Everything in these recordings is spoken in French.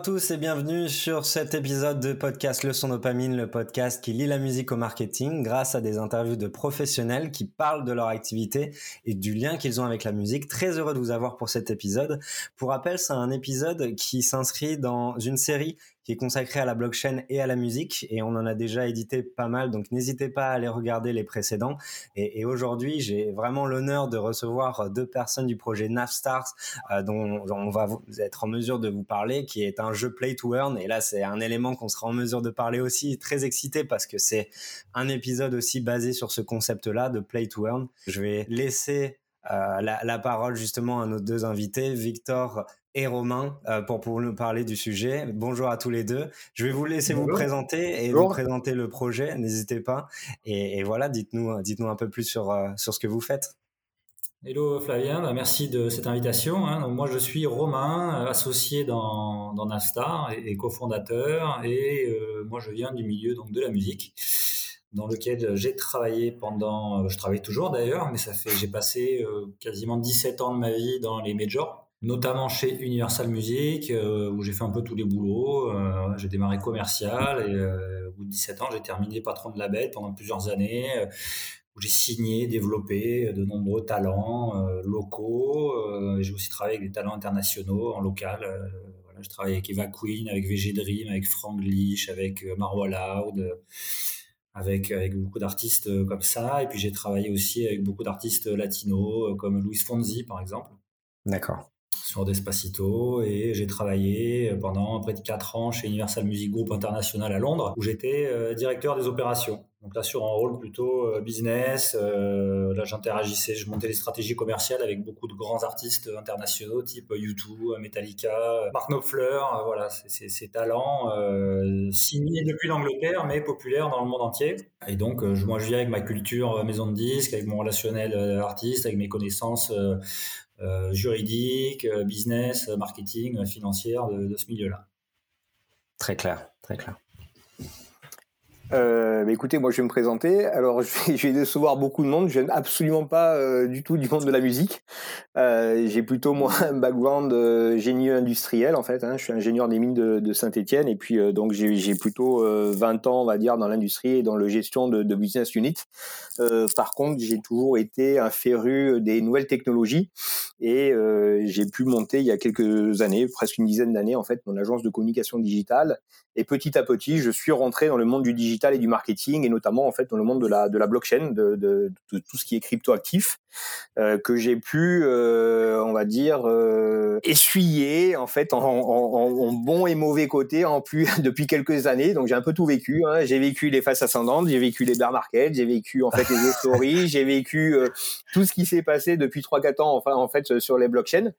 à tous et bienvenue sur cet épisode de podcast Leçon Dopamine, le podcast qui lit la musique au marketing grâce à des interviews de professionnels qui parlent de leur activité et du lien qu'ils ont avec la musique. Très heureux de vous avoir pour cet épisode. Pour rappel, c'est un épisode qui s'inscrit dans une série qui est consacré à la blockchain et à la musique. Et on en a déjà édité pas mal, donc n'hésitez pas à aller regarder les précédents. Et, aujourd'hui, j'ai vraiment l'honneur de recevoir deux personnes du projet Navstars, euh, dont, on va être en mesure de vous parler, qui est un jeu Play to Earn. Et là, c'est un élément qu'on sera en mesure de parler aussi. Très excité parce que c'est un épisode aussi basé sur ce concept-là de Play to Earn. Je vais laisser euh, la, la, parole justement à nos deux invités, Victor et Romain euh, pour, pour nous parler du sujet. Bonjour à tous les deux. Je vais vous laisser vous présenter et vous présenter le projet. N'hésitez pas. Et, voilà, dites-nous, dites-nous un peu plus sur, euh, sur ce que vous faites. Hello Flavien, bah, merci de cette invitation. Hein. moi je suis Romain, associé dans, dans Nastar et, cofondateur. Et euh, moi je viens du milieu donc de la musique dans lequel j'ai travaillé pendant, je travaille toujours d'ailleurs, mais ça fait, j'ai passé quasiment 17 ans de ma vie dans les majors notamment chez Universal Music, euh, où j'ai fait un peu tous les boulots. Euh, j'ai démarré commercial et euh, au bout de 17 ans, j'ai terminé patron de label pendant plusieurs années, où j'ai signé, développé de nombreux talents locaux. j'ai aussi travaillé avec des talents internationaux en local. Voilà, je travaille avec Eva Queen, avec VG Dream, avec Frank Leach, avec Marwa Loud. Avec, avec beaucoup d'artistes comme ça. Et puis j'ai travaillé aussi avec beaucoup d'artistes latinos, comme Luis Fonzi par exemple. D'accord sur Despacito et j'ai travaillé pendant près de 4 ans chez Universal Music Group International à Londres où j'étais euh, directeur des opérations. Donc là sur un rôle plutôt euh, business, euh, là j'interagissais, je montais les stratégies commerciales avec beaucoup de grands artistes internationaux type U2, Metallica, Mark Knopfler, voilà, ces talents signés depuis l'Angleterre mais populaires dans le monde entier. Et donc moi je viens avec ma culture maison de disques, avec mon relationnel artiste, avec mes connaissances euh, juridique, euh, business, marketing, financière de ce milieu-là. Très clair, très clair. Euh, écoutez, moi je vais me présenter. Alors je vais, je vais décevoir beaucoup de monde. Je viens absolument pas euh, du tout du monde de la musique. Euh, j'ai plutôt moi un background euh, génie industriel en fait. Hein. Je suis ingénieur des mines de, de Saint-étienne et puis euh, donc j'ai plutôt 20 ans on va dire dans l'industrie et dans le gestion de, de business unit. par contre, j'ai toujours été un féru des nouvelles technologies et j'ai pu monter il y a quelques années, presque une dizaine d'années en fait, mon agence de communication digitale. Et petit à petit, je suis rentré dans le monde du digital et du marketing et notamment en fait dans le monde de la de la blockchain, de, de, de tout ce qui est cryptoactif euh, que j'ai pu, euh, on va dire, euh, essuyer en fait en, en, en, bon et mauvais côté en plus depuis quelques années. Donc j'ai un peu tout vécu. Hein. J'ai vécu les faces ascendantes, j'ai vécu les bear markets, j'ai vécu en fait les euphories, j'ai vécu tout ce qui s'est passé depuis 3-4 ans enfin en fait sur les blockchains.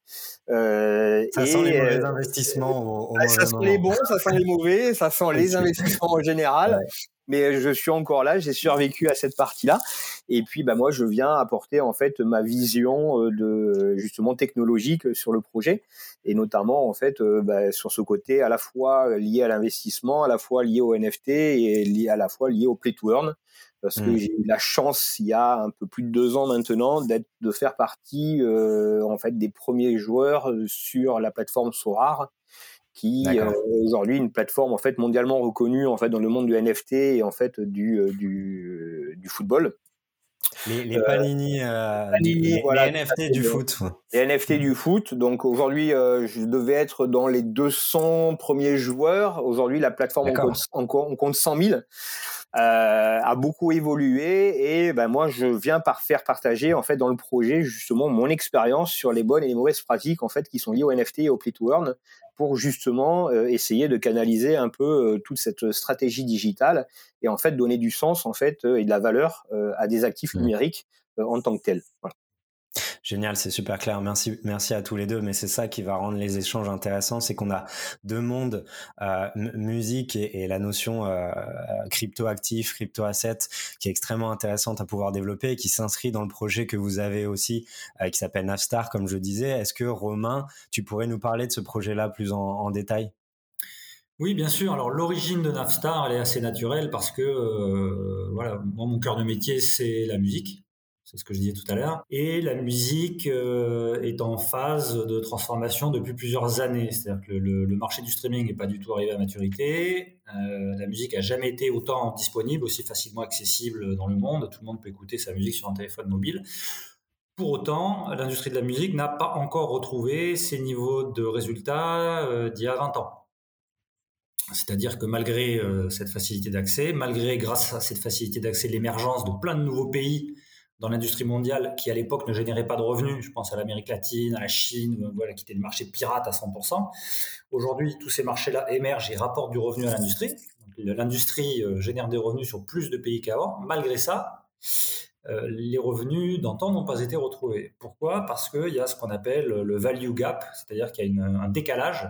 ça et, sent les mauvais investissements. Au, au ça sent les bons, ça sent les mauvais, ça sent les investissements en général mais je suis encore là, j'ai survécu à cette partie-là. Et puis, bah, moi, je viens apporter en fait ma vision euh, de justement technologique sur le projet, et notamment en fait euh, bah, sur ce côté à la fois lié à l'investissement, à la fois lié au NFT et lié à la fois lié au play to earn. Parce que mmh. j'ai eu la chance, il y a un peu plus de deux ans maintenant, d'être, de faire partie euh, en fait des premiers joueurs sur la plateforme Sorar, qui euh, aujourd'hui une plateforme en fait mondialement reconnue en fait dans le monde du NFT et en fait du euh, du, du football. Les, les Panini, euh, les, voilà, les, NFT du foot. Les NFT du foot. Donc aujourd'hui, je devais être dans les 200 premiers joueurs. Aujourd'hui, la plateforme on compte, on compte 100 000 euh, a beaucoup évolué et ben moi je viens par faire partager en fait dans le projet justement mon expérience sur les bonnes et les mauvaises pratiques en fait qui sont liées au NFT et au play to earn pour justement euh, essayer de canaliser un peu euh, toute cette stratégie digitale et en fait donner du sens en fait euh, et de la valeur à des actifs mmh. numériques en tant que tels. Voilà. Génial, c'est super clair. Merci, à tous les deux. Mais c'est ça qui va rendre les échanges intéressants, c'est qu'on a deux mondes, euh, musique et, la notion euh, crypto actif, crypto asset, qui est extrêmement intéressante à pouvoir développer et qui s'inscrit dans le projet que vous avez aussi, euh, qui s'appelle Navstar, comme je disais. Est-ce que Romain, tu pourrais nous parler de ce projet-là plus en, détail? Oui, bien sûr. Alors l'origine de Navstar, elle est assez naturelle parce que euh, voilà, moi mon cœur de métier c'est la musique. C'est ce que je disais tout à l'heure. Et la musique euh, est en phase de transformation depuis plusieurs années. C'est-à-dire que le, marché du streaming n'est pas du tout arrivé à maturité. Euh, la musique a jamais été autant disponible, aussi facilement accessible dans le monde. Tout le monde peut écouter sa musique sur un téléphone mobile. Pour autant, l'industrie de la musique n'a pas encore retrouvé ses niveaux de résultats euh, d'il y a 20 ans. C'est-à-dire que malgré cette facilité d'accès, malgré grâce à cette facilité d'accès l'émergence de plein de nouveaux pays dans l'industrie mondiale qui à l'époque ne générait pas de revenus. Je pense à l'Amérique latine, à la Chine, voilà, qui étaient des marchés pirates à 100%. Aujourd'hui, tous ces marchés-là émergent et rapportent du revenu à l'industrie. L'industrie euh, génère des revenus sur plus de pays qu'avant. Malgré ça, euh, les revenus d'antan n'ont pas été retrouvés. Pourquoi? Parce qu'il y a ce qu'on appelle le value gap, c'est-à-dire qu'il y a un décalage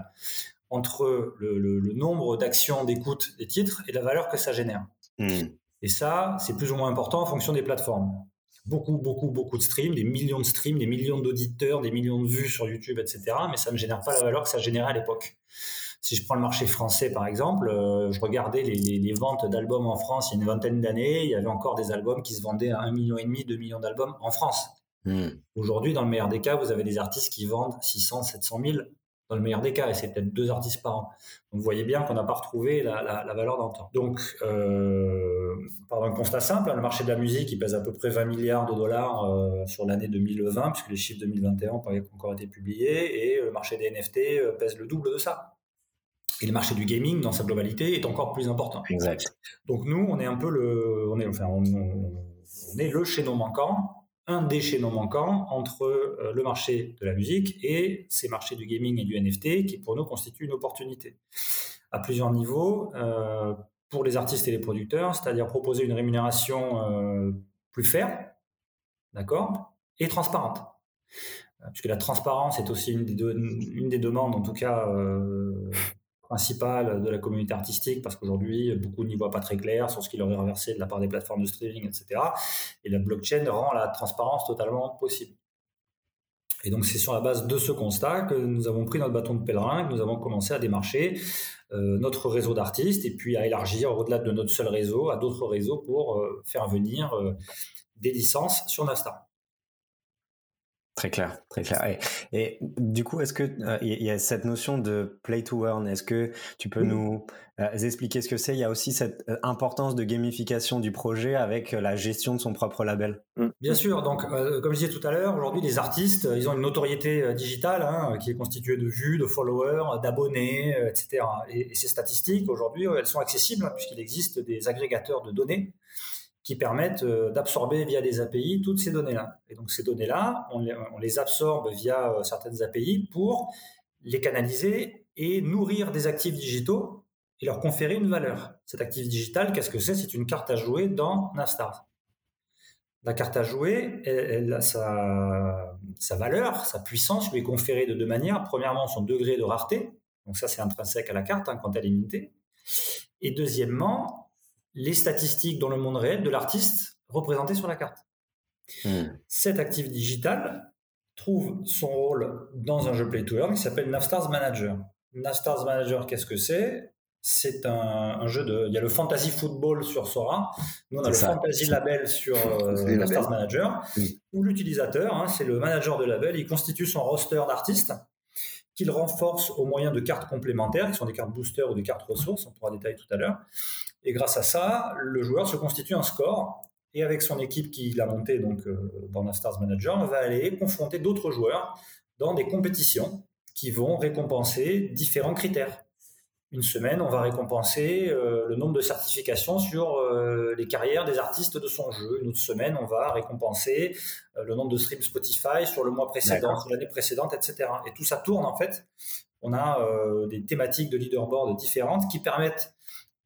entre le, nombre d'actions d'écoute des titres et la valeur que ça génère. Hmm. Et ça, c'est plus ou moins important en fonction des plateformes beaucoup, beaucoup, beaucoup de streams, des millions de streams, des millions d'auditeurs, des millions de vues sur YouTube, etc. Mais ça ne génère pas la valeur que ça générait à l'époque. Si je prends le marché français, par exemple, euh, je regardais les, ventes d'albums en France il y a une vingtaine d'années, il y avait encore des albums qui se vendaient à 1,5 million, 2 millions d'albums en France. Hmm. Aujourd'hui, dans le meilleur des cas, vous avez des artistes qui vendent 600, 700 000 dans le meilleur des cas, et c'est peut-être deux artistes par an. Donc vous voyez bien qu'on n'a pas retrouvé la, valeur d'antan. Donc, euh, par un constat simple, hein, le marché de la musique, il pèse à peu près 20 milliards de dollars euh, sur l'année 2020, puisque les chiffres 2021 n'ont pas encore été publiés, et le marché des NFT euh, pèse le double de ça. Et le marché du gaming, dans sa globalité, est encore plus important. Exact. Donc nous, on est un peu le, on est, enfin, on, on est le chaînon manquant un des chaînons manquants entre euh, le marché de la musique et ces marchés du gaming et du NFT qui pour nous constituent une opportunité à plusieurs niveaux euh, pour les artistes et les producteurs, c'est-à-dire proposer une rémunération euh, plus fair, d'accord, et transparente. Puisque la transparence est aussi une des demandes, en tout cas, principale de la communauté artistique parce qu'aujourd'hui, beaucoup n'y voient pas très clair sur ce qui leur est reversé de la part des plateformes de streaming, etc. Et la blockchain rend la transparence totalement possible. Et donc, c'est sur la base de ce constat que nous avons pris notre bâton de pèlerin, que nous avons commencé à démarcher euh, notre réseau d'artistes et puis à élargir au-delà de notre seul réseau à d'autres réseaux pour euh, faire venir euh, des licences sur Nasta. Très clair, très clair. Et, du coup, est-ce que euh, il y a cette notion de play to earn Est-ce que tu peux nous euh, expliquer ce que c'est? Il y a aussi cette euh, importance de gamification du projet avec la gestion de son propre label. Mmh. Bien sûr. Donc, comme je disais tout à l'heure, aujourd'hui, les artistes, ils ont une notoriété digitale hein, qui est constituée de vues, de followers, d'abonnés, etc. Et, ces statistiques, aujourd'hui, elles sont accessibles hein, puisqu'il existe des agrégateurs de données qui permettent euh, d'absorber via des API toutes ces données-là. Et donc ces données-là, on, les, absorbe via euh, certaines API pour les canaliser et nourrir des actifs digitaux et leur conférer une valeur. Cet actif digital, qu'est-ce que c'est? C'est une carte à jouer dans Navstars. La carte à jouer, elle, sa, sa, valeur, sa puissance lui est conférée de deux manières. Premièrement, son degré de rareté. Donc ça, c'est intrinsèque à la carte hein, quand elle est limitée. Et deuxièmement, les statistiques dans le monde réel de l'artiste représenté sur la carte. Hmm. Cet actif digital trouve son rôle dans un jeu Play to Earn qui s'appelle Navstars Manager. Navstars Manager, qu'est-ce que c'est? C'est un, jeu de. Il y a le Fantasy Football sur Sora. Nous, on a le Fantasy Label sur euh, Navstars Manager, hmm. où l'utilisateur, hein, c'est le manager de label, il constitue son roster d'artistes qu'il renforce au moyen de cartes complémentaires, qui sont des cartes booster ou des cartes ressources, on pourra détailler tout à l'heure. Et grâce à ça, le joueur se constitue un score et avec son équipe qu'il a montée donc euh, dans la Stars Manager, on va aller confronter d'autres joueurs dans des compétitions qui vont récompenser différents critères. Une semaine, on va récompenser euh, le nombre de certifications sur euh, les carrières des artistes de son jeu. Une autre semaine, on va récompenser le nombre de streams Spotify sur le mois précédent, sur l'année précédente, etc. Et tout ça tourne en fait. On a des thématiques de leaderboard différentes qui permettent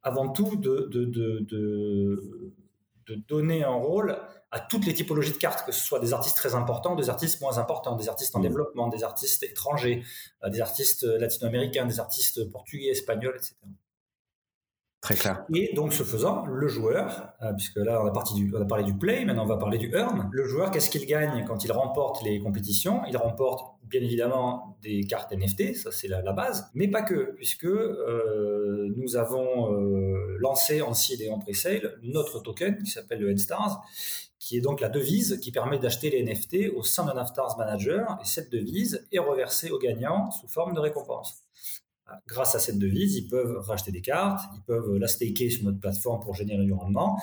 avant tout de, de, de, de, donner un rôle à toutes les typologies de cartes, que ce soit des artistes très importants, des artistes moins importants, des artistes en mmh. développement, des artistes étrangers, euh, des artistes latino-américains, des artistes portugais, espagnols, etc. Très clair. Et donc, ce faisant, le joueur, euh, puisque là, on a, du, on a, parlé du play, maintenant on va parler du earn. Le joueur, qu'est-ce qu'il gagne quand il remporte les compétitions? Il remporte bien évidemment des cartes NFT, ça c'est la, base, mais pas que, puisque euh, nous avons euh, lancé en seed et en pre-sale notre token qui s'appelle le N-Stars, qui est donc la devise qui permet d'acheter les NFT au sein d'un Stars Manager, et cette devise est reversée aux gagnants sous forme de récompense. Grâce à cette devise, ils peuvent racheter des cartes, ils peuvent la staker sur notre plateforme pour générer du rendement,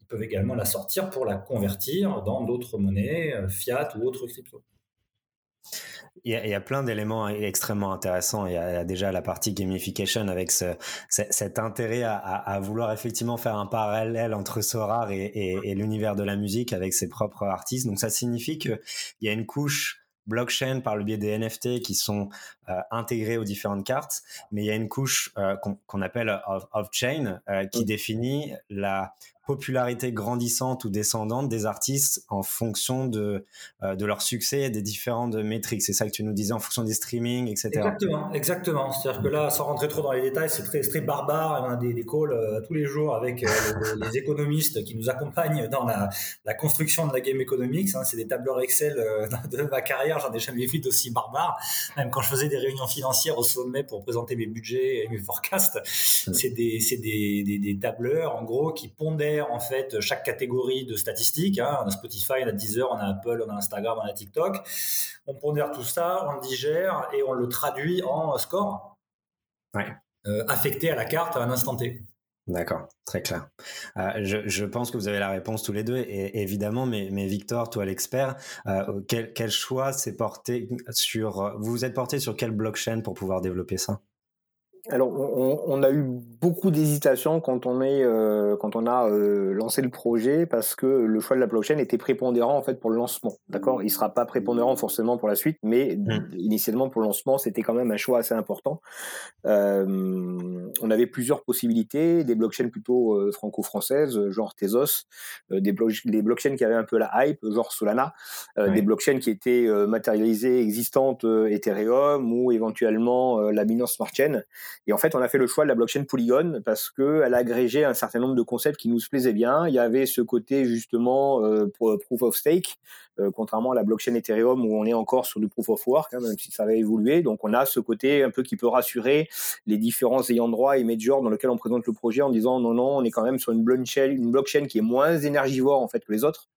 ils peuvent également la sortir pour la convertir dans d'autres monnaies, euh, fiat ou autres cryptos. Il y, a, plein d'éléments extrêmement intéressants. Il y, a, déjà la partie gamification avec cet intérêt à, vouloir effectivement faire un parallèle entre Sorar et, et l'univers de la musique avec ses propres artistes. Donc ça signifie qu'il y a une couche blockchain par le biais des NFT qui sont euh, intégrés aux différentes cartes, mais il y a une couche euh, qu'on appelle off-chain euh, qui définit la popularité grandissante ou descendante des artistes en fonction de, euh, de leur succès et des différentes métriques. C'est ça que tu nous disais en fonction des streamings, etc. Exactement, exactement. C'est-à-dire que là, sans rentrer trop dans les détails, c'est très, très barbare. On a des, des calls euh, tous les jours avec euh, les, économistes qui nous accompagnent dans la, la construction de la game economics. Hein. C'est des tableurs Excel de ma carrière. J'en ai jamais vu d'aussi barbare. Même quand je faisais des réunions financières au sommet pour présenter mes budgets et mes forecasts, c'est des, des, des, des tableurs, en gros, qui en fait chaque catégorie de statistiques. Hein. On a Spotify, on a Deezer, on a Apple, on a Instagram, on a TikTok. On pondère tout ça, on le digère et on le traduit en score euh, affecté à la carte à un instant T. D'accord, très clair. Euh, je, pense que vous avez la réponse tous les deux, et, évidemment, mais, mais Victor, toi l'expert, euh, quel, quel, choix s'est porté sur... Vous vous êtes porté sur quelle blockchain pour pouvoir développer ça? Alors, on, a eu beaucoup d'hésitation quand on est, euh, quand on a euh, lancé le projet parce que le choix de la blockchain était prépondérant en fait pour le lancement. D'accord, il sera pas prépondérant forcément pour la suite, mais mmh. initialement pour le lancement, c'était quand même un choix assez important. Euh, on avait plusieurs possibilités, des blockchains plutôt franco-françaises, genre Tezos, des, des blockchains qui avaient un peu la hype, genre Solana, des blockchains qui étaient matérialisées, existantes, Ethereum ou éventuellement la Binance Smart Chain. Et en fait, on a fait le choix de la blockchain Polygon parce qu'elle agrégé un certain nombre de concepts qui nous plaisaient bien. Il y avait ce côté justement euh, proof of stake, euh, contrairement à la blockchain Ethereum où on est encore sur du proof of work, hein, même si ça va évoluer. Donc on a ce côté un peu qui peut rassurer les différents ayants droit et majors dans lesquels on présente le projet en disant non, non, on est quand même sur une blockchain, une blockchain qui est moins énergivore en fait que les autres.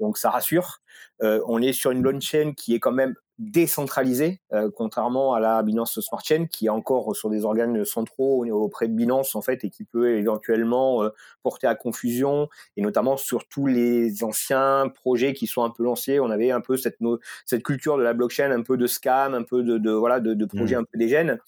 Donc ça rassure. Euh, on est sur une blockchain qui est quand même décentralisée, euh, contrairement à la Binance Smart Chain, qui est encore sur des organes centraux auprès de Binance en fait et qui peut éventuellement euh, porter à confusion et notamment sur tous les anciens projets qui sont un peu lancés. On avait un peu cette cette culture de la blockchain, un peu de scam, un peu de, de voilà de, de projets mmh. un peu dégènes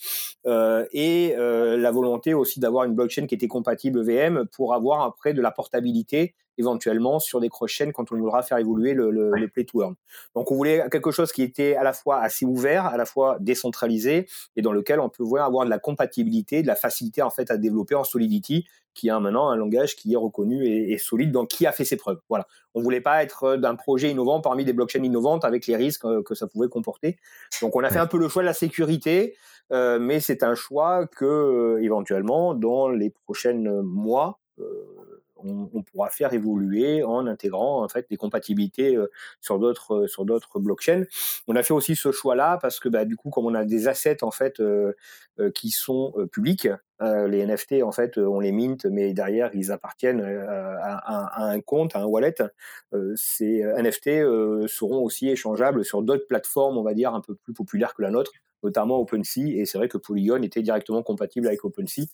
euh, et la volonté aussi d'avoir une blockchain qui était compatible VM pour avoir après de la portabilité éventuellement sur des cross-chains quand on voudra faire évoluer le, le, le play to earn. Donc on voulait quelque chose qui était à la fois assez ouvert, à la fois décentralisé et dans lequel on peut voir avoir de la compatibilité, de la facilité en fait à développer en Solidity qui a maintenant un langage qui est reconnu et, solide, donc qui a fait ses preuves. Voilà. On voulait pas être d'un projet innovant parmi des blockchains innovantes avec les risques euh, que ça pouvait comporter. Donc on a fait un peu le choix de la sécurité, euh, mais c'est un choix que euh, éventuellement dans les prochains mois, on, pourra faire évoluer en intégrant en fait des compatibilités euh, sur d'autres euh, sur d'autres blockchains. On a fait aussi ce choix-là parce que bah, du coup, comme on a des assets en fait euh, qui sont publics, les NFT en fait, on les mint, mais derrière ils appartiennent à, un compte, à un wallet. ces NFT seront aussi échangeables sur d'autres plateformes, on va dire un peu plus populaires que la nôtre notamment OpenSea, et c'est vrai que Polygon était directement compatible avec OpenSea.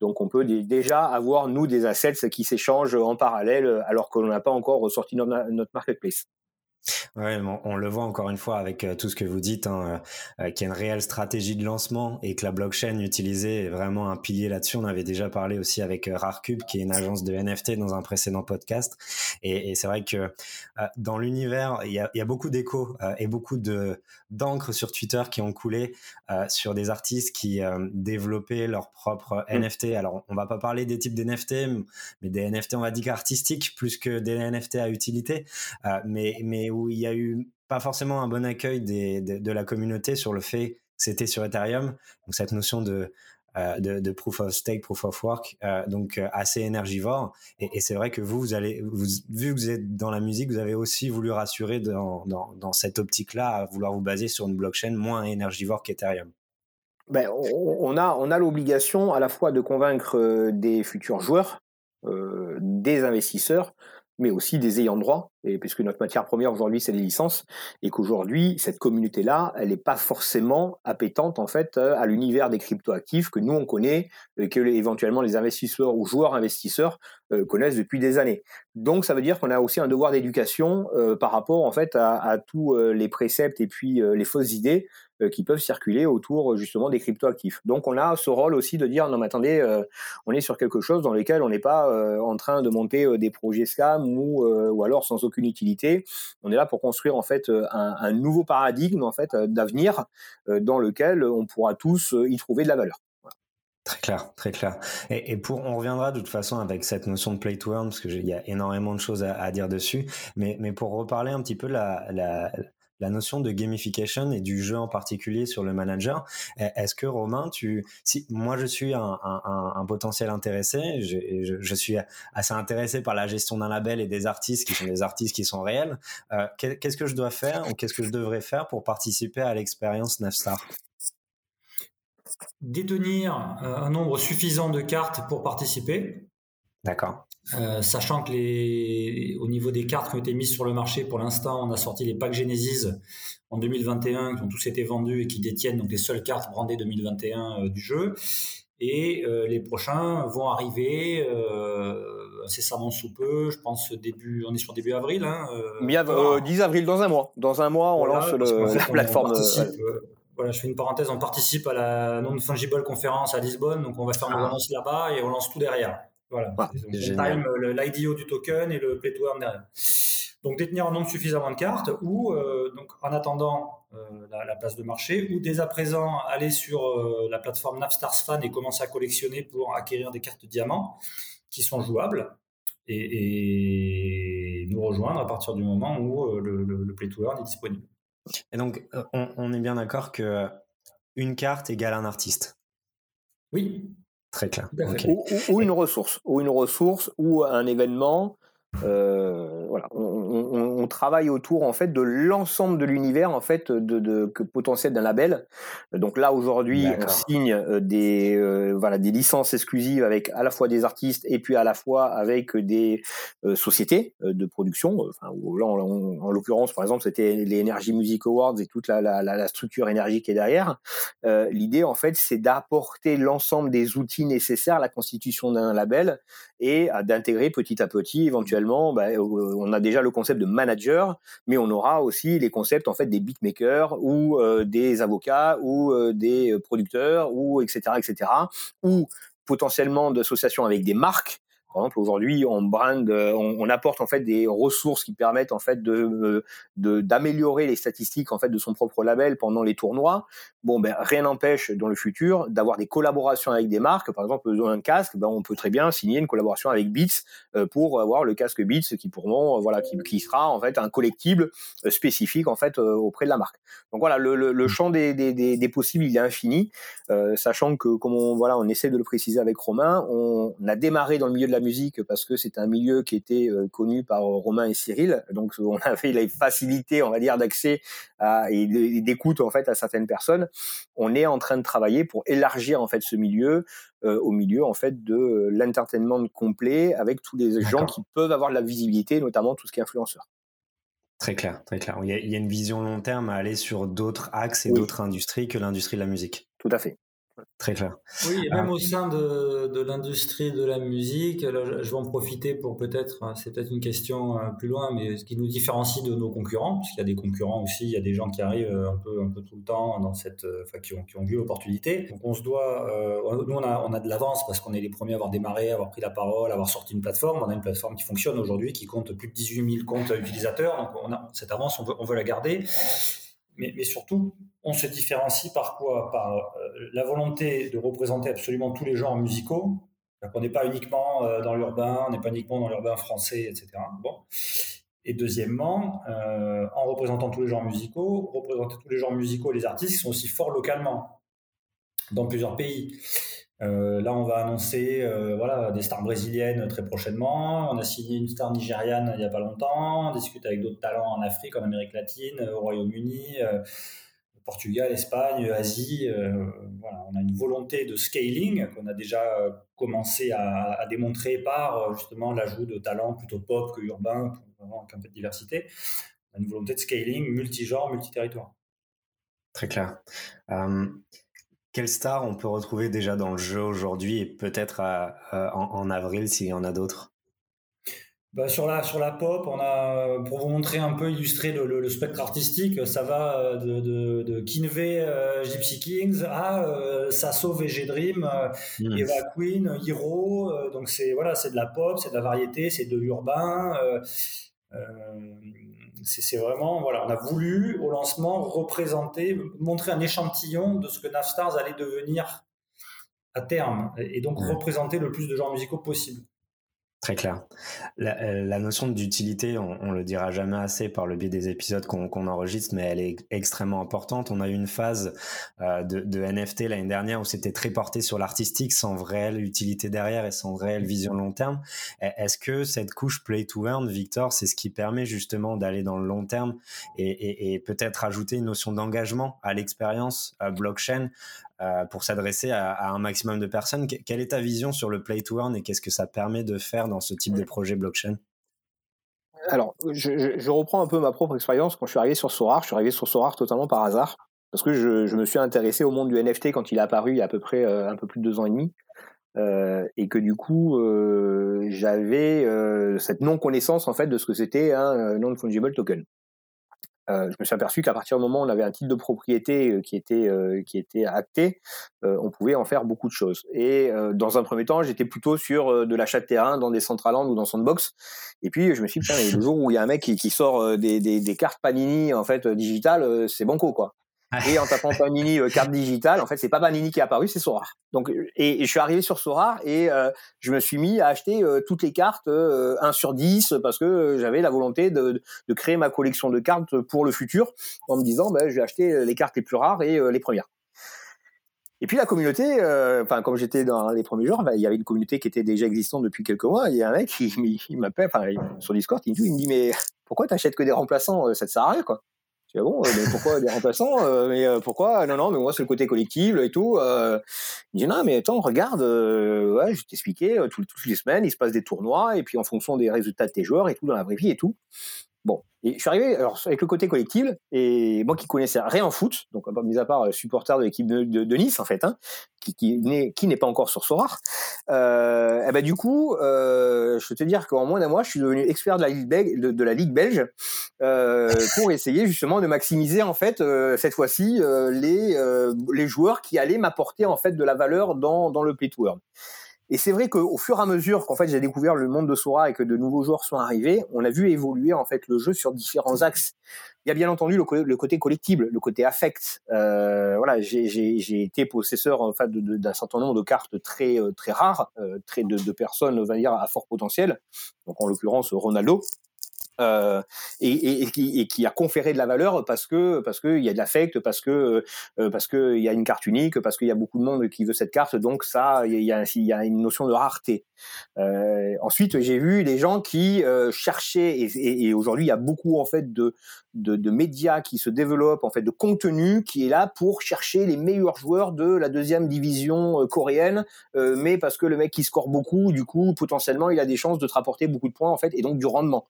Donc on peut déjà avoir, nous, des assets qui s'échangent en parallèle alors qu'on n'a pas encore ressorti notre marketplace. Ouais, on, le voit encore une fois avec euh, tout ce que vous dites, hein, euh, euh, qu'il y a une réelle stratégie de lancement et que la blockchain utilisée est vraiment un pilier là-dessus. On avait déjà parlé aussi avec Rarcube, qui est une agence de NFT dans un précédent podcast. Et, c'est vrai que dans l'univers, il y a, beaucoup d'échos et beaucoup de d'encre sur Twitter qui ont coulé sur des artistes qui développaient leur propre mmh. NFT. Alors, on va pas parler des types d'NFT, mais des NFT, on va dire artistiques plus que des NFT à utilité. mais mais où il y a eu pas forcément un bon accueil de, la communauté sur le fait que c'était sur Ethereum. Donc cette notion de de, proof of stake, proof of work, donc assez énergivore. Et, c'est vrai que vous, vous allez, vu que vous êtes dans la musique, vous avez aussi voulu rassurer dans, dans cette optique-là, à vouloir vous baser sur une blockchain moins énergivore qu'Ethereum. Ben, on, a, on a l'obligation à la fois de convaincre des futurs joueurs, des investisseurs, mais aussi des ayants droit, et puisque notre matière première aujourd'hui c'est les licences, et qu'aujourd'hui cette communauté-là, elle n'est pas forcément appétente en fait euh, à l'univers des cryptoactifs que nous on connaît, et que éventuellement les investisseurs ou joueurs investisseurs euh, connaissent depuis des années. Donc ça veut dire qu'on a aussi un devoir d'éducation euh, par rapport en fait à tous les préceptes et puis les fausses idées qui peuvent circuler autour justement des cryptoactifs. Donc on a ce rôle aussi de dire non mais attendez, on est sur quelque chose dans lequel on n'est pas en train de monter des projets scam ou, ou alors sans aucune utilité. On est là pour construire en fait un, nouveau paradigme en fait d'avenir dans lequel on pourra tous y trouver de la valeur. Très clair, très clair. Et, pour, on reviendra de toute façon avec cette notion de play to earn parce qu'il y a énormément de choses à, dire dessus. Mais, mais pour reparler un petit peu la, la notion de gamification et du jeu en particulier sur le manager. E, est-ce que Romain, tu, si moi je suis un, un, un potentiel intéressé, je, je, suis assez intéressé par la gestion d'un label et des artistes qui sont des artistes qui sont réels. Euh, qu'est-ce que je dois faire ou qu'est-ce que je devrais faire pour participer à l'expérience 9 Star détenir euh, un nombre suffisant de cartes pour participer. D'accord. Euh, sachant que les, au niveau des cartes qui ont été mises sur le marché, pour l'instant, on a sorti les packs Genesis en 2021 qui ont tous été vendus et qui détiennent donc les seules cartes brandées 2021 euh, du jeu. Et les prochains vont arriver incessamment sous peu. Je pense début, on est sur début avril. Hein, 10 avril dans un mois. Dans un mois, on lance le, la plateforme voilà, je fais une parenthèse, on participe à la Non-Fungible conférence à Lisbonne, donc on va faire nos ah. annonces là-bas et on lance tout derrière. Voilà, ah, l'IDO du token et le play to earn derrière. Donc détenir un nombre suffisamment de cartes ou, euh, donc, en attendant euh, la, place de marché, ou dès à présent aller sur euh, la plateforme Napstars Fan et commencer à collectionner pour acquérir des cartes diamants qui sont jouables et, nous rejoindre à partir du moment où le, le play to earn est disponible. Et donc, euh, on, est bien d'accord que une carte égale un artiste. Oui. Très clair. ou, une ressource, ou une ressource, ou un événement, euh, voilà, on, travaille autour en fait de l'ensemble de l'univers en fait de, de que potentiel d'un label. Donc là aujourd'hui, on signe euh, des euh, voilà des licences exclusives avec à la fois des artistes et puis à la fois avec des sociétés de production. Enfin, là, en, l'occurrence, par exemple, c'était les Energy Music Awards et toute la, la, la structure énergique qui est derrière. L'idée en fait, c'est d'apporter l'ensemble des outils nécessaires à la constitution d'un label et d'intégrer petit à petit éventuellement bah, euh, on a déjà le concept de manager, mais on aura aussi les concepts en fait des beatmakers ou euh, des avocats ou euh, des producteurs ou etc etc ou potentiellement d'associations avec des marques par exemple, aujourd'hui, on brand, euh, on, apporte en fait des ressources qui permettent en fait de d'améliorer les statistiques en fait de son propre label pendant les tournois. Bon, ben rien n'empêche dans le futur d'avoir des collaborations avec des marques. Par exemple, dans un casque, ben on peut très bien signer une collaboration avec Beats euh, pour avoir le casque Beats qui pourront, euh, voilà, qui, qui, sera en fait un collectible spécifique en fait auprès de la marque. Donc voilà, le, le, champ des, des, des, possibles il est infini, sachant que comme on voilà, on essaie de le préciser avec Romain, on a démarré dans le milieu de la musique parce que c'est un milieu qui était euh, connu par euh, Romain et Cyril. Donc on avait la facilité, on va dire, d'accès et d'écoute en fait à certaines personnes. On est en train de travailler pour élargir en fait ce milieu euh, au milieu en fait de l'entertainment complet avec tous les gens qui peuvent avoir de la visibilité, notamment tout ce qui est influenceur. Très clair, très clair. Il y a, une vision long terme à aller sur d'autres axes et d'autres industries que l'industrie de la musique. Tout à fait. Très clair. Oui, et même ah. au sein de, de l'industrie de la musique, je vais en profiter pour peut-être, hein, c'est peut-être une question euh, plus loin, mais ce qui nous différencie de nos concurrents, parce qu'il y a des concurrents aussi, il y a des gens qui arrivent euh, un peu, un peu tout le temps dans cette, euh, enfin, qui ont, qui ont vu l'opportunité. Donc on se doit, nous on a, on a de l'avance parce qu'on est les premiers à avoir démarré, à avoir pris la parole, à avoir sorti une plateforme. On a une plateforme qui fonctionne aujourd'hui, qui compte plus de 18 000 comptes utilisateurs. Donc on a cette avance, on veut, on veut la garder mais, surtout, on se différencie par quoi? Par euh, la volonté de représenter absolument tous les genres musicaux. On n'est pas uniquement euh, dans l'urbain, on n'est pas uniquement dans l'urbain français, etc. Bon. Et deuxièmement, euh, en représentant tous les genres musicaux, représenter tous les genres musicaux et les artistes qui sont aussi forts localement dans plusieurs pays. là, on va annoncer voilà, des stars brésiliennes très prochainement. On a signé une star nigériane il n'y a pas longtemps. On discute avec d'autres talents en Afrique, en Amérique latine, au Royaume-Uni. Portugal, Espagne, Asie. Euh, voilà, on a une volonté de scaling qu'on a déjà euh, commencé à, démontrer par euh, justement l'ajout de talents plutôt pop que urbain pour un peu de diversité. On a une volonté de scaling multigenre, multiterritoire. Très clair. quelle star on peut retrouver déjà dans le jeu aujourd'hui et peut-être en, avril s'il y en a d'autres? Bah, sur, la, sur la pop, on a, pour vous montrer un peu, illustrer le, spectre artistique, ça va euh, de, de, de Kinvey, euh, Gypsy Kings à euh, Sasso, VG Dream. Eva Queen, Hiro. donc c'est voilà, c'est de la pop, c'est de la variété, c'est de l'urbain. c'est vraiment, voilà, on a voulu au lancement représenter, montrer un échantillon de ce que Navstars allait devenir à terme et donc représenter le plus de genres musicaux possible. Très clair. La, euh, notion d'utilité, on, on, le dira jamais assez par le biais des épisodes qu'on enregistre, mais elle est extrêmement importante. On a eu une phase euh, de, de, NFT l'année dernière où c'était très porté sur l'artistique, sans réelle utilité derrière et sans réelle vision long terme. E, est-ce que cette couche play to earn, Victor, c'est ce qui permet justement d'aller dans le long terme et, et, et peut-être ajouter une notion d'engagement à l'expérience blockchain pour s'adresser à, un maximum de personnes. quelle est ta vision sur le play to earn et qu'est-ce que ça permet de faire dans ce type de projet blockchain? Alors, je, reprends un peu ma propre expérience. Quand je suis arrivé sur Sorar, je suis arrivé sur Sorar totalement par hasard parce que je, me suis intéressé au monde du NFT quand il est apparu il y a à peu près euh, un peu plus de deux ans et demi. Euh, et que du coup j'avais cette non connaissance en fait de ce que c'était un non fungible token. Euh, je me suis aperçu qu'à partir du moment où on avait un titre de propriété euh, qui était euh, qui était acté, on pouvait en faire beaucoup de choses. Et dans un premier temps, j'étais plutôt sur de l'achat de terrain dans des Centraland ou dans Sandbox. Et puis je me suis dit, putain, le jour où il y a un mec qui, qui sort des, des, des, cartes Panini en fait digitales, c'est banco quoi. Et en tapant Panini euh, carte digitale, en fait, c'est pas Panini qui est apparu, c'est Sorar. Donc, et, je suis arrivé sur Sorar et euh, je me suis mis à acheter euh, toutes les cartes 1 sur 10 parce que j'avais la volonté de, de, créer ma collection de cartes pour le futur en me disant, ben, je vais acheter les cartes les plus rares et les premières. Et puis la communauté, enfin comme j'étais dans les premiers jours, ben, il y avait une communauté qui était déjà existante depuis quelques mois. Il y a un mec qui, m'appelle, sur Discord, il me dit mais pourquoi t'achètes que des remplaçants Ça te sert à rien quoi? Dis, ah bon, euh, pourquoi des remplaçants euh, Mais euh, pourquoi? Non, non, mais moi c'est le côté collectif et tout. il dit non, mais attends, regarde, ouais, je t'expliquais, toutes les semaines, il se passe des tournois et puis en fonction des résultats de tes joueurs et tout dans la vraie vie et tout. Bon, et je suis arrivé alors, avec le côté collectif, et moi qui connaissais rien en foot, donc mis à part euh, supporter de l'équipe de, Nice en fait, hein, qui, qui n'est qui n'est pas encore sur Sorar, euh, et ben du coup, euh, je peux te dire qu'en moins d'un mois, je suis devenu expert de la ligue belge, de, la ligue belge euh, pour essayer justement de maximiser en fait euh, cette fois-ci euh, les les joueurs qui allaient m'apporter en fait de la valeur dans dans le play to earn. Et c'est vrai qu'au fur et à mesure qu'en fait j'ai découvert le monde de Sora et que de nouveaux joueurs sont arrivés, on a vu évoluer en fait le jeu sur différents axes. Il y a bien entendu le, côté collectible, le côté affect. Euh, voilà, j'ai été possesseur en fait d'un certain nombre de cartes très euh, très rares, euh, très de, de personnes on va dire à fort potentiel. Donc en l'occurrence Ronaldo, euh, et, qui, a conféré de la valeur parce que parce que il y a de l'affect, parce que euh, parce que il y a une carte unique, parce qu'il y a beaucoup de monde qui veut cette carte, donc ça il y a, une notion de rareté. Euh, ensuite j'ai vu des gens qui euh, cherchaient et, aujourd'hui il y a beaucoup en fait de, de, de médias qui se développent en fait de contenu qui est là pour chercher les meilleurs joueurs de la deuxième division euh, coréenne, mais parce que le mec qui score beaucoup, du coup potentiellement il a des chances de te rapporter beaucoup de points en fait et donc du rendement.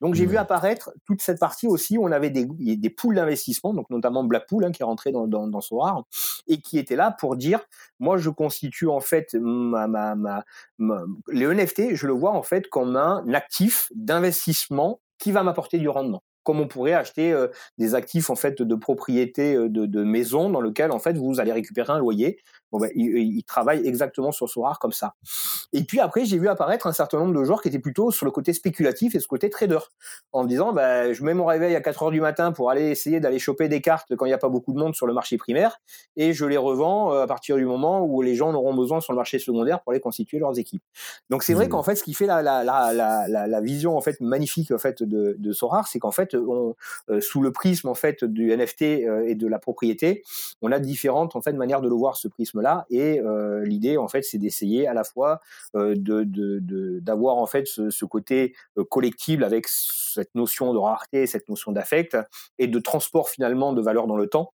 Donc j'ai vu apparaître toute cette partie aussi où on avait des, des poules d'investissement, donc notamment Blackpool hein, qui est rentré dans, dans, dans Sorar et qui était là pour dire moi je constitue en fait ma, ma, ma, les NFT, je le vois en fait comme un actif d'investissement qui va m'apporter du rendement comme on pourrait acheter euh, des actifs en fait de propriété euh, de, de maison dans lequel en fait vous allez récupérer un loyer. Bon ben, il, travaille exactement sur Sorar comme ça. Et puis après, j'ai vu apparaître un certain nombre de joueurs qui étaient plutôt sur le côté spéculatif et ce côté trader, en me disant, bah, je mets mon réveil à 4 heures du matin pour aller essayer d'aller choper des cartes quand il n'y a pas beaucoup de monde sur le marché primaire, et je les revends euh, à partir du moment où les gens en auront besoin sur le marché secondaire pour aller constituer leurs équipes. Donc c'est vrai mmh. qu'en fait, ce qui fait la, la, la, la, la vision en fait magnifique en fait de, de Sorar, c'est qu'en fait, on, euh, sous le prisme en fait du NFT euh, et de la propriété, on a différentes en fait manières de le voir ce prisme mécanisme-là. Et l'idée, en fait, c'est d'essayer à la fois de d'avoir en fait ce, côté collectible avec cette notion de rareté, cette notion d'affect et de transport finalement de valeur dans le temps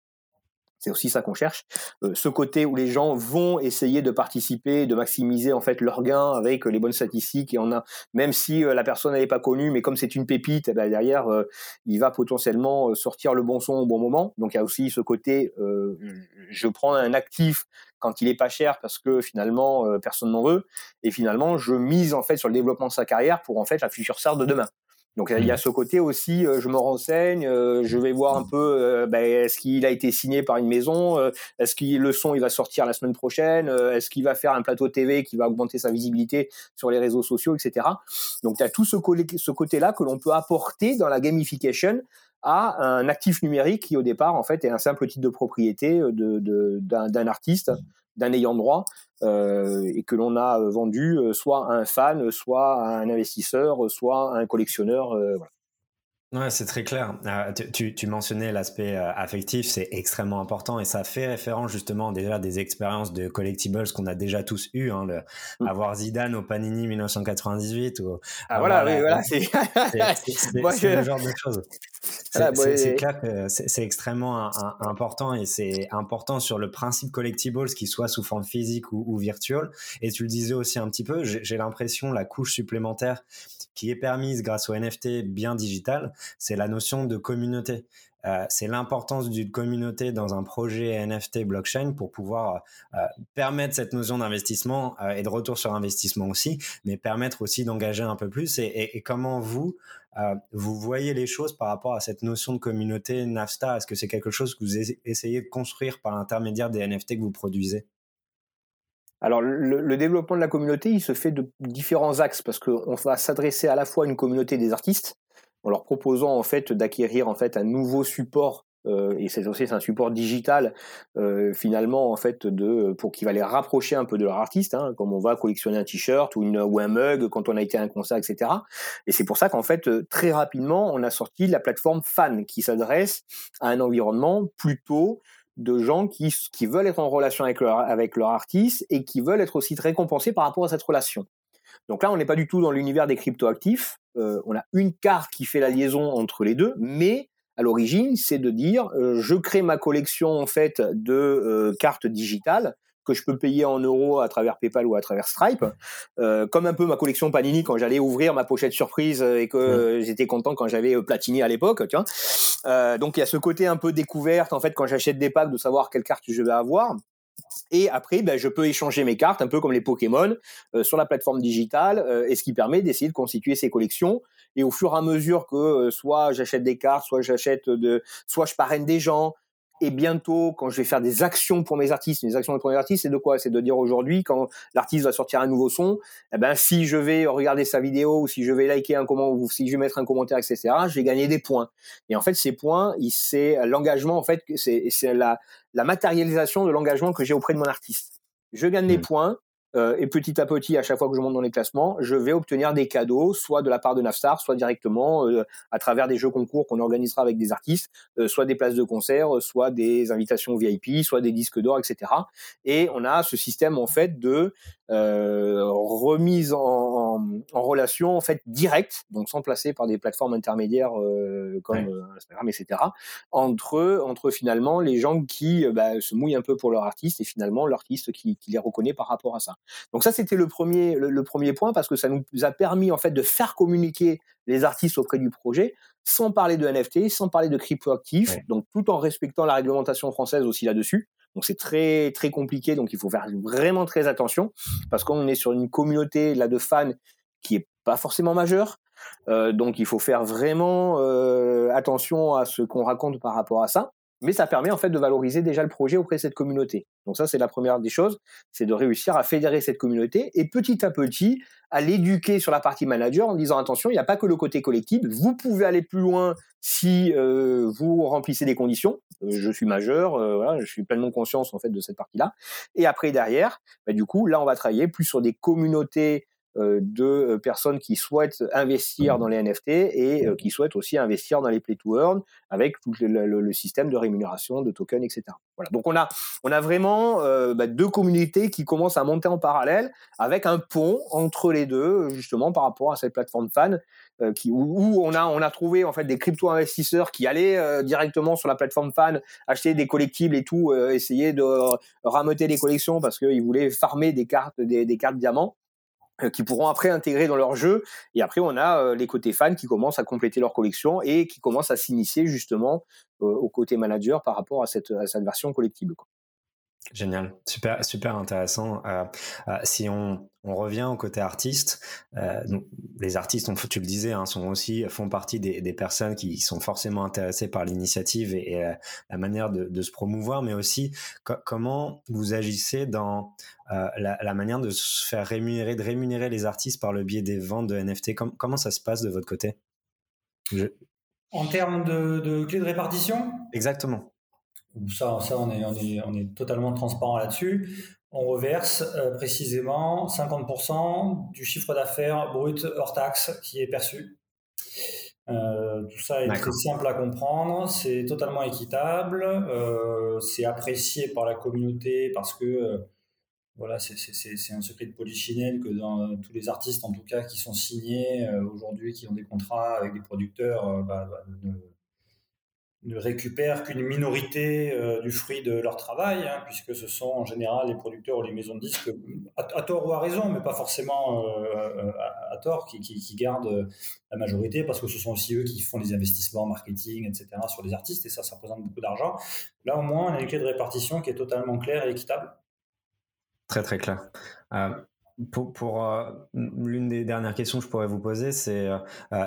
c'est aussi ça qu'on cherche. Euh, ce côté où les gens vont essayer de participer, de maximiser en fait leurs gains avec les bonnes statistiques et on a même si euh, la personne n'est pas connue, mais comme c'est une pépite, eh ben, derrière euh, il va potentiellement sortir le bon son au bon moment. Donc il y a aussi ce côté, je prends un actif quand il est pas cher parce que finalement personne n'en veut et finalement je mise en fait sur le développement de sa carrière pour en fait la future star de demain. Donc il y a mmh. ce côté aussi, euh, je me renseigne, euh, je vais voir un peu, euh, ben, est-ce qu'il a été signé par une maison, est-ce que le son il va sortir la semaine prochaine, est-ce qu'il va faire un plateau TV qui va augmenter sa visibilité sur les réseaux sociaux, etc. Donc il y a tout ce, ce côté-là que l'on peut apporter dans la gamification à un actif numérique qui au départ en fait est un simple titre de propriété de, d'un, artiste, d'un ayant droit euh, et que l'on a euh, vendu euh, soit à un fan, soit à un investisseur, soit à un collectionneur. Voilà. Ouais, c'est très clair. tu, tu, mentionnais l'aspect affectif, c'est extrêmement important et ça fait référence justement déjà des expériences de collectibles qu'on a déjà tous eu, hein, le, mmh. avoir Zidane au Panini 1998 ou ah voilà, oui, voilà, c'est le genre de choses. C'est clair que c'est extrêmement important et c'est important sur le principe collectibles, qu'il soit sous forme physique ou, ou virtuelle. Et tu le disais aussi un petit peu, j'ai l'impression la couche supplémentaire qui est permise grâce au NFT bien digital, c'est la notion de communauté. Euh, c'est l'importance d'une communauté dans un projet NFT blockchain pour pouvoir euh, permettre cette notion d'investissement euh, et de retour sur investissement aussi, mais permettre aussi d'engager un peu plus. Et, comment vous, vous voyez les choses par rapport à cette notion de communauté Navstar Est-ce que c'est quelque chose que vous essayez de construire par l'intermédiaire des NFT que vous produisez? Alors le, développement de la communauté, il se fait de différents axes parce qu'on va s'adresser à la fois à une communauté des artistes en leur proposant en fait d'acquérir en fait un nouveau support euh, et c'est aussi un support digital euh, finalement en fait de pour qui va les rapprocher un peu de leur artiste hein, comme on va collectionner un t-shirt ou une ou un mug quand on a été à un concert etc et c'est pour ça qu'en fait très rapidement on a sorti la plateforme Fan qui s'adresse à un environnement plutôt de gens qui, qui veulent être en relation avec leur, avec leur artiste et qui veulent être aussi récompensés par rapport à cette relation. Donc là, on n'est pas du tout dans l'univers des cryptoactifs. Euh, on a une carte qui fait la liaison entre les deux, mais à l'origine, c'est de dire euh, je crée ma collection en fait de euh, cartes digitales que je peux payer en euros à travers PayPal ou à travers Stripe, euh, comme un peu ma collection Panini quand j'allais ouvrir ma pochette surprise et que j'étais content quand j'avais euh, Platini à l'époque, tu vois. Euh, donc il y a ce côté un peu découverte en fait quand j'achète des packs de savoir quelle carte je vais avoir. Et après, ben, je peux échanger mes cartes, un peu comme les Pokémon, euh, sur la plateforme digitale, euh, et ce qui permet d'essayer de constituer ces collections. Et au fur et à mesure que euh, soit j'achète des cartes, soit j'achète de, soit je parraine des gens, et bientôt, quand je vais faire des actions pour mes artistes, mes actions pour mes artistes, c'est de quoi? C'est de dire aujourd'hui, quand l'artiste va sortir un nouveau son, eh ben, si je vais regarder sa vidéo ou si je vais liker un comment ou si je vais mettre un commentaire, etc., je vais gagner des points. Et en fait, ces points, c'est l'engagement, en fait, c'est la, la matérialisation de l'engagement que j'ai auprès de mon artiste. Je gagne des mmh. points, euh, et petit à petit, à chaque fois que je monte dans les classements, je vais obtenir des cadeaux, soit de la part de Navstar, soit directement euh, à travers des jeux concours qu'on organisera avec des artistes, euh, soit des places de concert, soit des invitations VIP, soit des disques d'or, etc. Et on a ce système en fait de remise en, en, relation en fait directe, donc sans passer par des plateformes intermédiaires comme Instagram, etc. Entre entre finalement les gens qui bah, se mouillent un peu pour leur artiste et finalement l'artiste qui, qui les reconnaît par rapport à ça. Donc ça, c'était le premier, le, premier point parce que ça nous a permis en fait de faire communiquer les artistes auprès du projet sans parler de NFT, sans parler de cryptoactifs, donc tout en respectant la réglementation française aussi là-dessus. Donc c'est très très compliqué, donc il faut faire vraiment très attention parce qu'on est sur une communauté là de fans qui est pas forcément majeure. Euh, donc il faut faire vraiment euh, attention à ce qu'on raconte par rapport à ça mais ça permet en fait de valoriser déjà le projet auprès de cette communauté. Donc ça, c'est la première des choses, c'est de réussir à fédérer cette communauté et petit à petit à l'éduquer sur la partie manager en disant attention, il n'y a pas que le côté collectif, vous pouvez aller plus loin si euh, vous remplissez des conditions. Euh, je suis majeur, euh, je suis pleinement conscience en fait de cette partie-là. Et après derrière, bah, du coup, là, on va travailler plus sur des communautés de personnes qui souhaitent investir dans les NFT et qui souhaitent aussi investir dans les play to earn avec tout le, système de rémunération, de tokens, etc. Voilà. Donc on a, on a vraiment bah, deux communautés qui commencent à monter en parallèle avec un pont entre les deux, justement par rapport à cette plateforme fan qui, où, on a, on a trouvé en fait des crypto investisseurs qui allaient directement sur la plateforme fan acheter des collectibles et tout, essayer de rameuter les collections parce qu'ils voulaient farmer des cartes, des, des cartes diamants. Euh, qui pourront après intégrer dans leur jeu. Et après, on a euh, les côtés fans qui commencent à compléter leur collection et qui commencent à s'initier justement euh, au côté manager par rapport à cette, à cette version collectible. Quoi. Génial, super, super intéressant. Euh, euh, si on, on, revient au côté artiste, euh, les artistes, on, tu le disais, hein, sont aussi font partie des, des, personnes qui sont forcément intéressées par l'initiative et, la manière de, de, se promouvoir, mais aussi comment vous agissez dans la, la, manière de se faire rémunérer, de rémunérer les artistes par le biais des ventes de NFT. comment ça se passe de votre côté? En termes de, de clés de répartition? Exactement. Ça, ça on, est, on, est, on est totalement transparent là-dessus. On reverse euh, précisément 50% du chiffre d'affaires brut hors taxe qui est perçu. Euh, tout ça est très simple à comprendre, c'est totalement équitable, euh, c'est apprécié par la communauté parce que voilà, c'est un secret de polichinelle que dans tous les artistes en tout cas qui sont signés aujourd'hui, qui ont des contrats avec des producteurs, bah, bah, ne récupèrent qu'une minorité euh, du fruit de leur travail, hein, puisque ce sont en général les producteurs ou les maisons de disques, à, tort ou à raison, mais pas forcément euh, à, tort, qui, qui, gardent la majorité, parce que ce sont aussi eux qui font les investissements marketing, etc., sur les artistes, et ça, ça représente beaucoup d'argent. Là, au moins, on a une clé de répartition qui est totalement claire et équitable. Très, très clair. Euh, pour, pour l'une des dernières questions que je pourrais vous poser, c'est,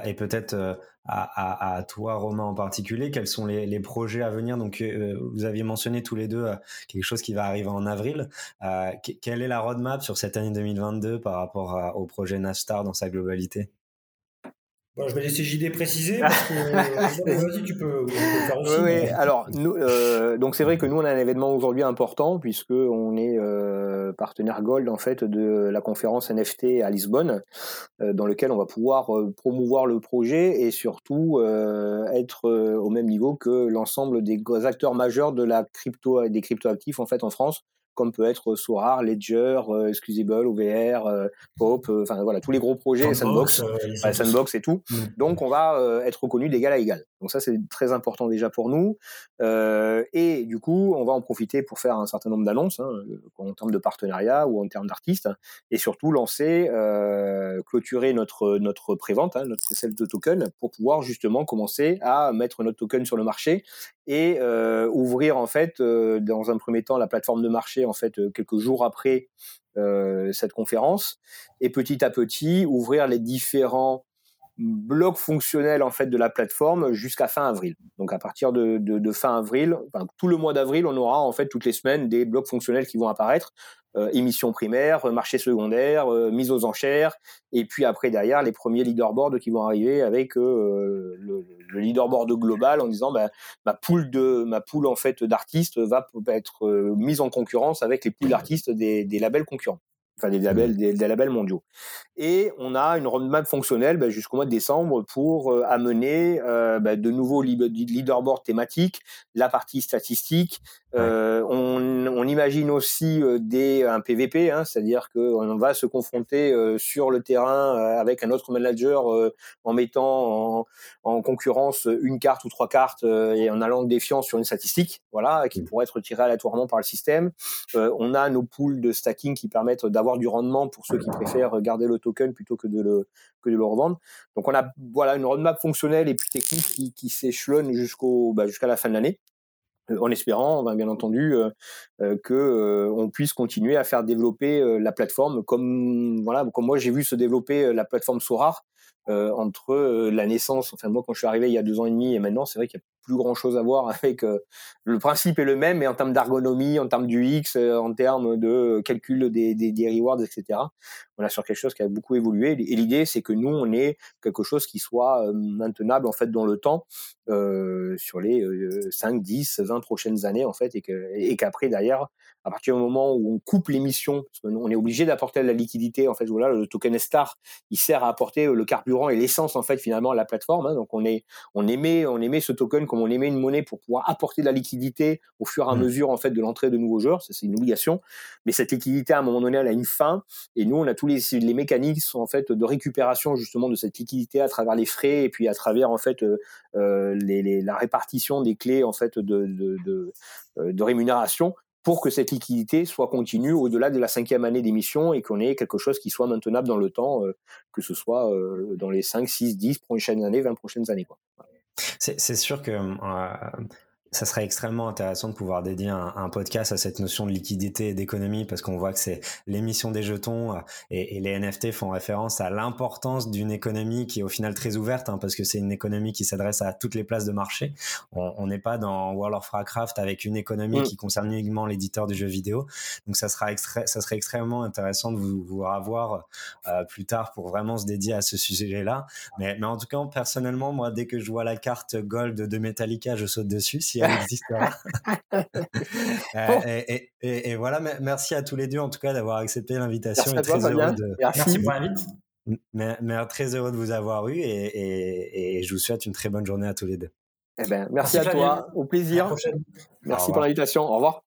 et peut-être à, toi, Romain en particulier. Quels sont les, projets à venir? Donc, euh, vous aviez mentionné tous les deux euh, quelque chose qui va arriver en avril. Euh, quelle est la roadmap sur cette année 2022 par rapport au projet Nastar dans sa globalité? Bon, je vais laisser JD préciser parce que vas-y, tu peux, faire aussi. Oui, alors nous, euh, donc c'est vrai que nous on a un événement aujourd'hui important puisque on est euh, partenaire Gold en fait de la conférence NFT à Lisbonne, euh, dans lequel on va pouvoir euh, promouvoir le projet et surtout euh, être euh, au même niveau que l'ensemble des acteurs majeurs de la crypto des cryptoactifs en fait en France comme peut être Sorar, Ledger, euh, Excusable, OVR, euh, Pop, euh, enfin voilà, tous les gros projets, Sandbox, Sandbox et tout. Mm. Donc on va être reconnu d'égal à égal. Donc ça c'est très important déjà pour nous. et du coup, on va en profiter pour faire un certain nombre d'annonces hein, en termes de partenariat ou en termes d'artistes, et surtout lancer, clôturer notre notre prévente, hein, notre sales de token, pour pouvoir justement commencer à mettre notre token sur le marché et euh, ouvrir en fait euh, dans un premier temps la plateforme de marché en fait euh, quelques jours après cette conférence et petit à petit ouvrir les différents blocs fonctionnels en fait de la plateforme jusqu'à fin avril. Donc à partir de, fin avril, tout le mois d'avril, on aura en fait toutes les semaines des blocs fonctionnels qui vont apparaître euh, émission primaire, marché secondaire, euh, mise aux enchères, et puis après derrière les premiers leaderboards qui vont arriver avec euh, le, le, leaderboard global en disant bah, ma poule de ma poule en fait d'artistes va être mise en concurrence avec les poules d'artistes des labels concurrents enfin des labels, mmh. des, labels mondiaux. Et on a une roadmap fonctionnelle bah, jusqu'au mois de décembre pour euh, amener euh, bah, de nouveaux leaderboards thématiques, la partie statistique. Euh, on, on, imagine aussi des un PVP, hein, c'est-à-dire qu'on va se confronter sur le terrain avec un autre manager en mettant en, en, concurrence une carte ou trois cartes et en allant défiance sur une statistique, voilà, qui mmh. pourrait être tirée aléatoirement par le système. on a nos pools de stacking qui permettent d'avoir du rendement pour ceux qui préfèrent garder le token plutôt que de le, que de le revendre. Donc on a voilà une roadmap fonctionnelle et puis technique qui, s'échelonne jusqu'au bah, jusqu'à la fin de l'année euh, en espérant, bien entendu, euh, euh, que euh, on puisse continuer à faire développer la plateforme comme voilà, comme moi j'ai vu se développer la plateforme Sorar, entre la naissance, enfin moi quand je suis arrivé il y a deux ans et demi et maintenant, c'est vrai qu'il y a plus grand chose à voir avec le principe est le même, mais en termes d'ergonomie, en termes du X, en termes de calcul des, des, des, rewards, etc. On a sur quelque chose qui a beaucoup évolué. Et l'idée, c'est que nous, on ait quelque chose qui soit maintenable en fait dans le temps euh, sur les 5, 10, 20 prochaines années en fait, et qu'après derrière, à partir du moment où on coupe l'émission, parce qu'on est obligé d'apporter de la liquidité, en fait, voilà, le token Star, il sert à apporter le carburant et l'essence, en fait, finalement, à la plateforme. Hein. donc, on est, on émet, on émet ce token comme on émet une monnaie pour pouvoir apporter de la liquidité au fur et à mmh. mesure, en fait, de l'entrée de nouveaux joueurs. Ça, c'est une obligation. Mais cette liquidité, à un moment donné, elle a une fin. Et nous, on a tous les, les mécanismes, en fait, de récupération, justement, de cette liquidité à travers les frais et puis à travers, en fait, euh, euh les, la répartition des clés, en fait, de, de, de, euh, de rémunération pour que cette liquidité soit continue au-delà de la cinquième année d'émission et qu'on ait quelque chose qui soit maintenable dans le temps, euh, que ce soit euh, dans les 5, 6, 10 prochaines années, 20 prochaines années. Quoi. C'est sûr que ça serait extrêmement intéressant de pouvoir dédier un, podcast à cette notion de liquidité et d'économie parce qu'on voit que c'est l'émission des jetons euh, et, les NFT font référence à l'importance d'une économie qui est au final très ouverte hein, parce que c'est une économie qui s'adresse à toutes les places de marché. On n'est pas dans World of Warcraft avec une économie mm. qui concerne uniquement l'éditeur du jeu vidéo. Donc ça sera ça serait extrêmement intéressant de vous, vous revoir euh, plus tard pour vraiment se dédier à ce sujet-là. Mais, mais en tout cas, personnellement, moi, dès que je vois la carte Gold de Metallica, je saute dessus. Si Euh, et, voilà, merci à tous les deux en tout cas d'avoir accepté l'invitation. Merci, très heureux de... merci. pour l'invite. Mais, très heureux de vous avoir eu et, je vous souhaite une très bonne journée à tous les deux. Eh ben, merci, à toi, au plaisir. Merci pour l'invitation, au revoir.